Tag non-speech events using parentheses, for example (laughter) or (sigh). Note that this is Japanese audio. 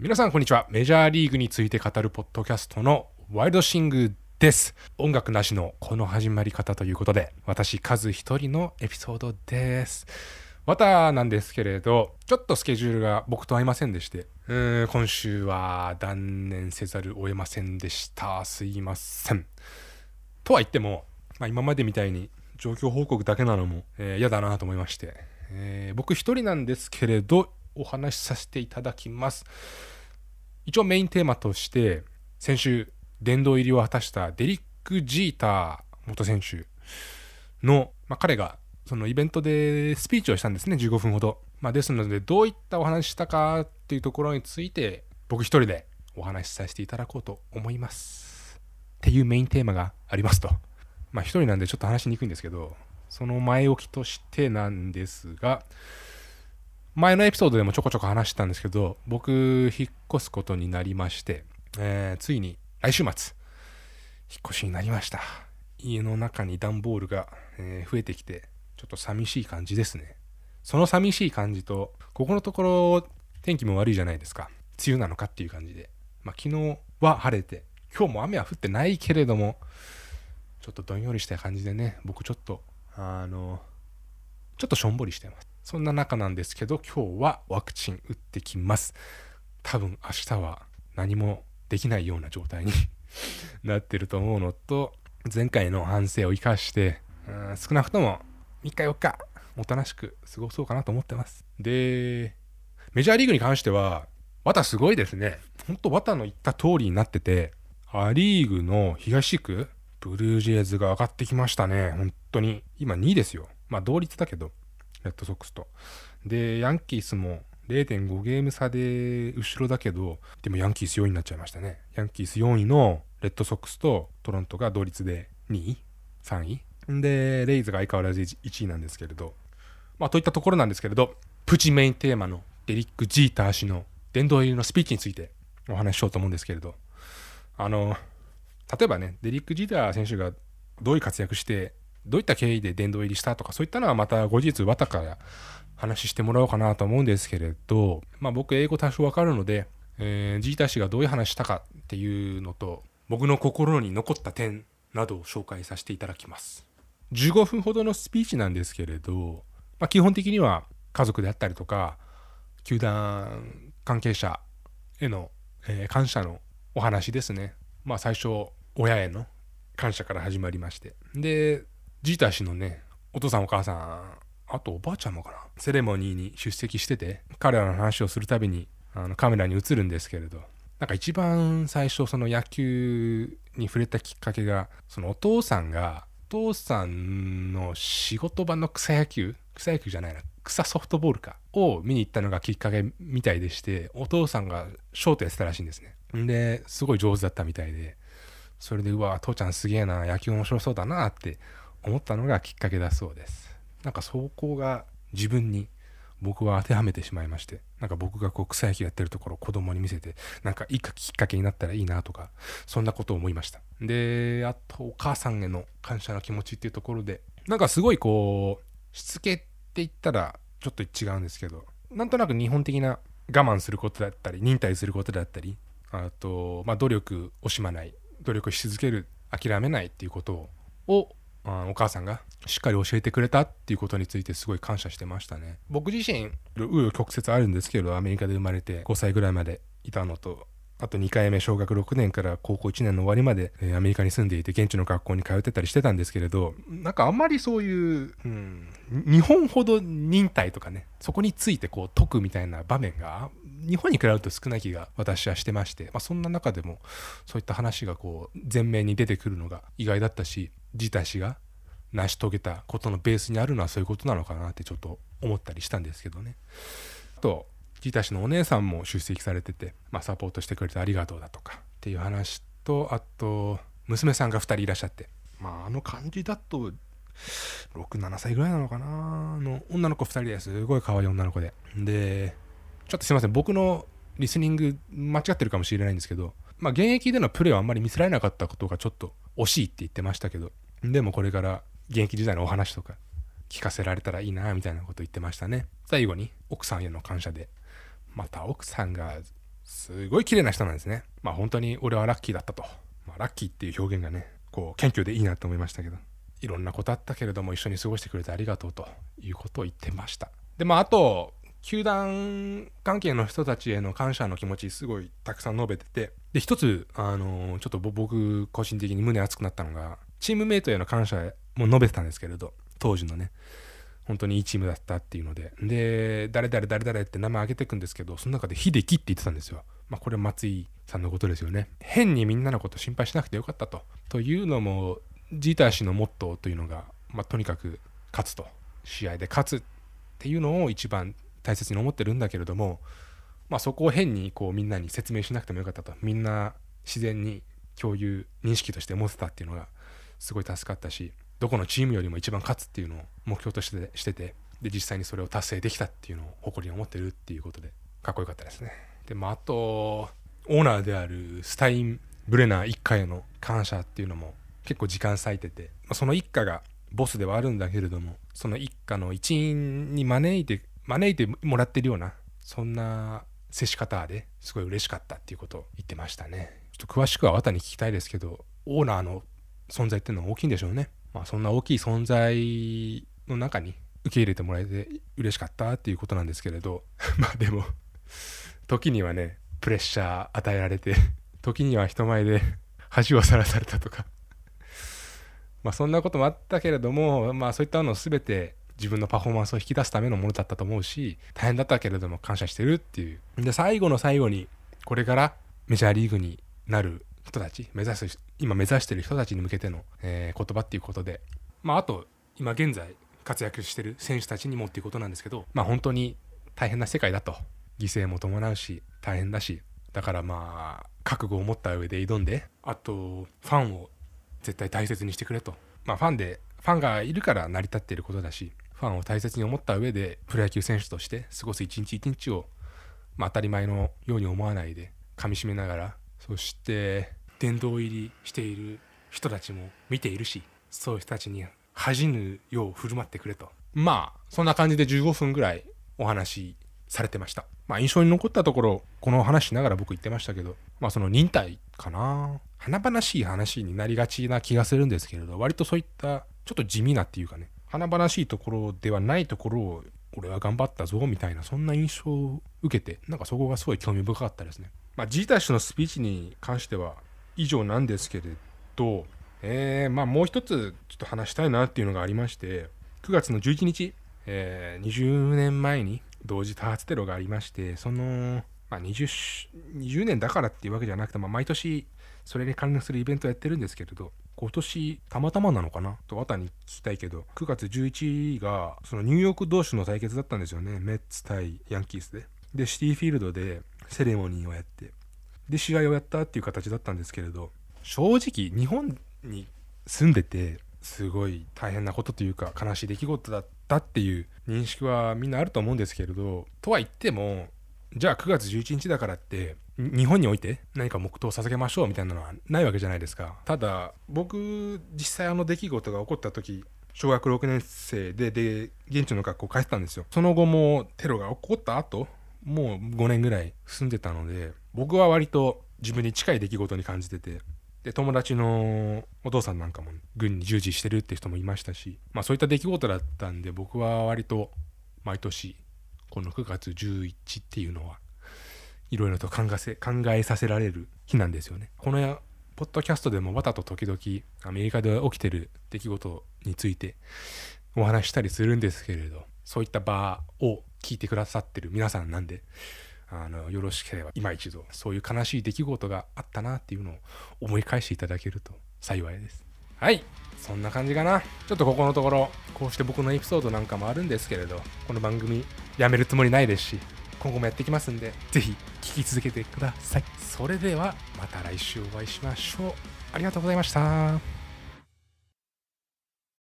皆さんこんにちは。メジャーリーグについて語るポッドキャストのワイルドシングです。音楽なしのこの始まり方ということで私カズ一人のエピソードです。またなんですけれどちょっとスケジュールが僕と合いませんでしてうん今週は断念せざるを得ませんでした。すいません。とは言っても、まあ、今までみたいに状況報告だけなのもえー嫌、だなと思いまして、えー僕一人なんですけれどお話しさせていただきます。一応メインテーマとして先週殿堂入りを果たしたデリック・ジーター元選手の、まあ、彼がそのイベントでスピーチをしたんですね15分ほど、まあ、ですのでどういったお話したかっていうところについて僕一人でお話しさせていただこうと思います。っていうメインテーマがありますと。まあ一人なんでちょっと話しにくいんですけどその前置きとしてなんですが前のエピソードでもちょこちょこ話してたんですけど僕引っ越すことになりまして、えーついに来週末引っ越しになりました。家の中に段ボールが、えー増えてきてちょっと寂しい感じですね。その寂しい感じとここのところ天気も悪いじゃないですか。梅雨なのかっていう感じで、まあ、昨日は晴れて今日も雨は降ってないけれどもちょっとどんよりした感じでね僕ちょっとあのちょっとしょんぼりしてます。そんな中なんですけど今日はワクチン打ってきます。多分明日は何もできないような状態に (laughs) なってると思うのと前回の反省を生かしてうん少なくとも3日4日おとなしく過ごそうかなと思ってます。でメジャーリーグに関しては綿すごいですね。ほんと綿の言った通りになっててア・リーグの東地区ブルージェイズが上がってきましたね。本当に今2位ですよ。まあ同率だけど。レッドソックスと。でヤンキースも0.5ゲーム差で後ろだけどでもヤンキース4位になっちゃいましたね。ヤンキース4位のレッドソックスとトロントが同率で2位3位。でレイズが相変わらず1位なんですけれど。まあといったところなんですけれどプチメインテーマのデリック・ジーター氏の殿堂入りのスピーチについてお話ししようと思うんですけれど。あの例えばねデリック・ジーター選手がどういう活躍してどういった経緯で殿堂入りしたとかそういったのはまた後日綿から話してもらおうかなと思うんですけれどまあ僕英語多少わかるので、えージータ氏がどういう話したかっていうのと僕の心に残った点などを紹介させていただきます。15分ほどのスピーチなんですけれど、まあ、基本的には家族であったりとか球団関係者への、えー感謝のお話ですね。まあ最初親への感謝から始まりまして。でジータ氏のねお父さんお母さんあとおばあちゃんもかなセレモニーに出席してて彼らの話をするたびにあのカメラに映るんですけれどなんか一番最初その野球に触れたきっかけがそのお父さんがお父さんの仕事場の草野球草野球じゃないな草ソフトボールかを見に行ったのがきっかけみたいでしてお父さんがショートやってたらしいんですね。ですごい上手だったみたいでそれでうわ父ちゃんすげえな野球面白そうだなって思ったのがきっかけだそうです。なんかそこが自分に僕は当てはめてしまいましてなんか僕がこう草野球やってるところを子供に見せてなんかいいかきっかけになったらいいなとかそんなことを思いました。であとお母さんへの感謝の気持ちっていうところでなんかすごいこうしつけって言ったらちょっと違うんですけどなんとなく日本的な我慢することだったり忍耐することだったりあと、まあ、努力を惜しまない努力し続ける諦めないっていうことをあお母さんがしっかり教えてくれたっていうことについてすごい感謝してましたね。僕自身紆余曲折あるんですけどアメリカで生まれて5歳ぐらいまでいたのとあと2回目小学6年から高校1年の終わりまで、えーアメリカに住んでいて現地の学校に通ってたりしてたんですけれどなんかあんまりそういう、うん、日本ほど忍耐とかねそこについてこう解くみたいな場面が日本に比べると少ない気が私はしてまして、まあ、そんな中でもそういった話がこう前面に出てくるのが意外だったしジーター氏が成し遂げたことのベースにあるのはそういうことなのかなってちょっと思ったりしたんですけどね。とジータ氏のお姉さんも出席されてて、まあ、サポートしてくれてありがとうだとかっていう話とあと娘さんが2人いらっしゃって。まああの感じだと67歳ぐらいなのかな。あの女の子2人ですごい可愛い女の子で。でちょっとすいません。僕のリスニング間違ってるかもしれないんですけどまあ現役でのプレーはあんまり見せられなかったことがちょっと惜しいって言ってましたけどでもこれから現役時代のお話とか聞かせられたらいいなみたいなこと言ってましたね最後に奥さんへの感謝でまた奥さんがすごい綺麗な人なんですね。まあ本当に俺はラッキーだったと。まあ、ラッキーっていう表現がね、こう謙虚でいいなと思いましたけど、いろんなことあったけれども一緒に過ごしてくれてありがとうということを言ってました。で、まああと、球団関係の人たちへの感謝の気持ちすごいたくさん述べててで一つあのちょっと僕個人的に胸熱くなったのがチームメイトへの感謝も述べてたんですけれど当時のね。本当にいいチームだったっていうので。で誰々誰々って名前挙げていくんですけどその中で秀樹って言ってたんですよ。まあこれは松井さんのことですよね。変にみんなのこと心配しなくてよかったと。というのもジーター氏のモットーというのが、まあ、とにかく勝つと。試合で勝つっていうのを一番大切に思ってるんだけれども、まあ、そこを変にこうみんなに説明しなくてもよかったと。みんな自然に共有認識として持ってたっていうのがすごい助かったしどこのチームよりも一番勝つっていうのを目標としてしててで実際にそれを達成できたっていうのを誇りに思ってるっていうことでかっこよかったですね。でまああとオーナーであるスタイン・ブレナー一家への感謝っていうのも結構時間割いてて、まあ、その一家がボスではあるんだけれどもその一家の一員に招いて招いてもらってるようなそんな接し方ですごい嬉しかったっていうことを言ってましたね。ちょっと詳しくは綿に聞きたいですけどオーナーの存在っていうのは大きいんでしょうね。まあそんな大きい存在の中に受け入れてもらえて嬉しかったっていうことなんですけれど (laughs) まあでも時にはねプレッシャー与えられて (laughs) 時には人前で (laughs) 恥をさらされたとか。まあそんなこともあったけれどもまあそういったのを全て自分のパフォーマンスを引き出すためのものだったと思うし大変だったけれども感謝してるっていう。で最後の最後にこれからメジャーリーグになる人たち目指す今目指してる人たちに向けての、えー、言葉っていうことでまああと今現在活躍してる選手たちにもっていうことなんですけどまあ本当に大変な世界だと。犠牲も伴うし大変だし。だからまあ覚悟を持った上で挑んであとファンを絶対大切にしてくれと。まあファンでファンがいるから成り立っていることだしファンを大切に思った上でプロ野球選手として過ごす一日一日を、まあ、当たり前のように思わないで噛みしめながらそして殿堂入りしている人たちも見ているしそういう人たちに恥じぬよう振る舞ってくれと。まあそんな感じで15分ぐらいお話されてました。まあ印象に残ったところこの話しながら僕言ってましたけどまあその忍耐かな。華々しい話になりがちな気がするんですけれど割とそういったちょっと地味なっていうかね華々しいところではないところを俺は頑張ったぞみたいなそんな印象を受けてなんかそこがすごい興味深かったですね。まあ、ジータ氏のスピーチに関しては以上なんですけれど、えー、まあもう一つちょっと話したいなっていうのがありまして9月の11日、えー、20年前に同時多発テロがありましてその、まあ20、20, 年だからっていうわけじゃなくて、まあ、毎年それに関連するイベントをやってるんですけれど今年たまたまなのかな？と綿に聞きたいけど9月11日がそのニューヨーク同士の対決だったんですよね。メッツ対ヤンキースで。でシティフィールドでセレモニーをやって。で試合をやったっていう形だったんですけれど正直日本に住んでてすごい大変なことというか悲しい出来事だったっていう認識はみんなあると思うんですけれどとは言ってもじゃあ9月11日だからって日本において何か黙祷を捧げましょうみたいなのはないわけじゃないですか。ただ僕実際あの出来事が起こった時小学6年生でで現地の学校帰ってたんですよ。その後もテロが起こった後もう5年ぐらい住んでたので僕は割と自分に近い出来事に感じててで友達のお父さんなんかも軍に従事してるって人もいましたしまあそういった出来事だったんで僕は割と毎年この9月11っていうのはいろいろと考え考えさせられる日なんですよね。このポッドキャストでもわたと時々アメリカで起きてる出来事についてお話したりするんですけれどそういった場を聞いてくださってる皆さんなんであのよろしければ今一度そういう悲しい出来事があったなっていうのを思い返していただけると幸いです。はいそんな感じかなちょっとここのところこうして僕のエピソードなんかもあるんですけれどこの番組やめるつもりないですし今後もやっていきますんでぜひ聞き続けてください。それではまた来週お会いしましょう。ありがとうございました。